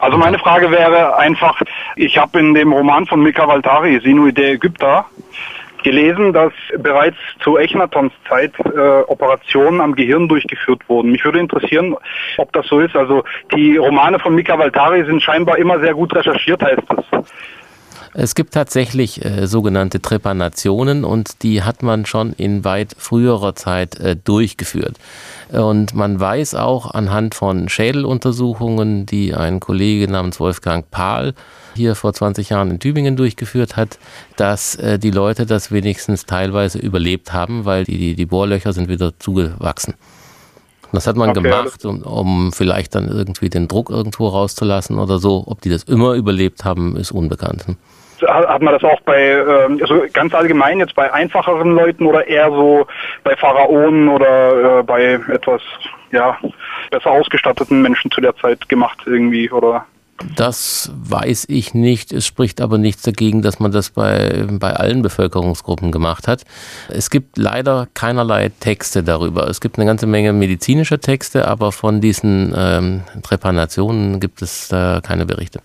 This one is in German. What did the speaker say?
Also meine Frage wäre einfach, ich habe in dem Roman von Mika Valtari, Sinui der Ägypter, gelesen, dass bereits zu Echnatons Zeit äh, Operationen am Gehirn durchgeführt wurden. Mich würde interessieren, ob das so ist. Also die Romane von Mika Valtari sind scheinbar immer sehr gut recherchiert, heißt es. Es gibt tatsächlich äh, sogenannte Trepanationen und die hat man schon in weit früherer Zeit äh, durchgeführt. Und man weiß auch anhand von Schädeluntersuchungen, die ein Kollege namens Wolfgang Pahl hier vor 20 Jahren in Tübingen durchgeführt hat, dass äh, die Leute das wenigstens teilweise überlebt haben, weil die, die, die Bohrlöcher sind wieder zugewachsen. Das hat man okay. gemacht, um, um vielleicht dann irgendwie den Druck irgendwo rauszulassen oder so. Ob die das immer überlebt haben, ist unbekannt hat man das auch bei, ähm, also ganz allgemein jetzt bei einfacheren Leuten oder eher so bei Pharaonen oder äh, bei etwas, ja, besser ausgestatteten Menschen zu der Zeit gemacht irgendwie oder? Das weiß ich nicht. Es spricht aber nichts dagegen, dass man das bei, bei allen Bevölkerungsgruppen gemacht hat. Es gibt leider keinerlei Texte darüber. Es gibt eine ganze Menge medizinischer Texte, aber von diesen ähm, Trepanationen gibt es da keine Berichte.